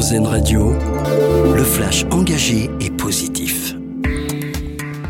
RZN Radio, le flash engagé et positif.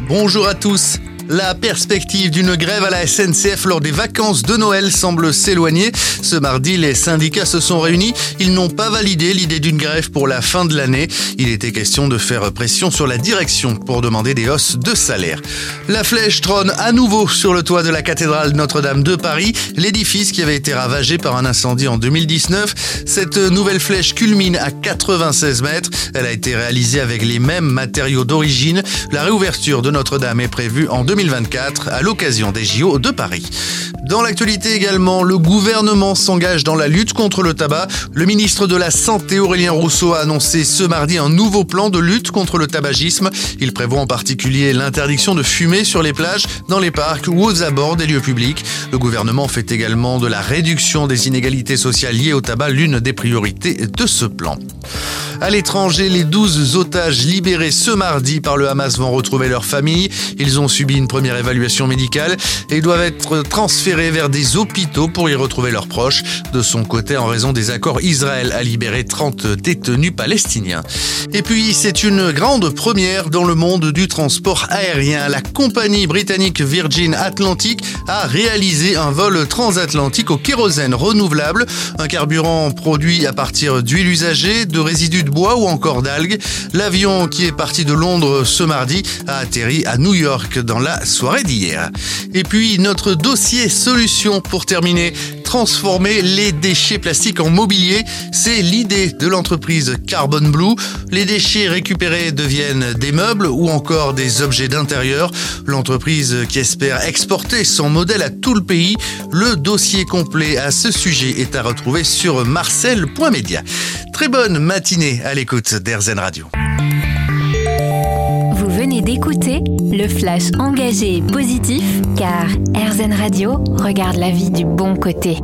Bonjour à tous. La perspective d'une grève à la SNCF lors des vacances de Noël semble s'éloigner. Ce mardi, les syndicats se sont réunis. Ils n'ont pas validé l'idée d'une grève pour la fin de l'année. Il était question de faire pression sur la direction pour demander des hausses de salaire. La flèche trône à nouveau sur le toit de la cathédrale Notre-Dame de Paris, l'édifice qui avait été ravagé par un incendie en 2019. Cette nouvelle flèche culmine à 96 mètres. Elle a été réalisée avec les mêmes matériaux d'origine. La réouverture de Notre-Dame est prévue en 2020. 2024 à l'occasion des JO de Paris. Dans l'actualité également, le gouvernement s'engage dans la lutte contre le tabac. Le ministre de la Santé Aurélien Rousseau a annoncé ce mardi un nouveau plan de lutte contre le tabagisme. Il prévoit en particulier l'interdiction de fumer sur les plages, dans les parcs ou aux abords des lieux publics. Le gouvernement fait également de la réduction des inégalités sociales liées au tabac l'une des priorités de ce plan. À l'étranger, les 12 otages libérés ce mardi par le Hamas vont retrouver leur famille. Ils ont subi une première évaluation médicale et doivent être transférés vers des hôpitaux pour y retrouver leurs proches. De son côté, en raison des accords, Israël a libéré 30 détenus palestiniens. Et puis, c'est une grande première dans le monde du transport aérien. La compagnie britannique Virgin Atlantic a réalisé un vol transatlantique au kérosène renouvelable, un carburant produit à partir d'huile usagée, de résidus de bois ou encore d'algues. L'avion qui est parti de Londres ce mardi a atterri à New York dans la soirée d'hier. Et puis notre dossier solution pour terminer transformer les déchets plastiques en mobilier. C'est l'idée de l'entreprise Carbon Blue. Les déchets récupérés deviennent des meubles ou encore des objets d'intérieur. L'entreprise qui espère exporter son modèle à tout le pays. Le dossier complet à ce sujet est à retrouver sur marcel.media. Très bonne matinée à l'écoute d'Airzen Radio. Vous venez d'écouter le flash engagé et positif car Airzen Radio regarde la vie du bon côté.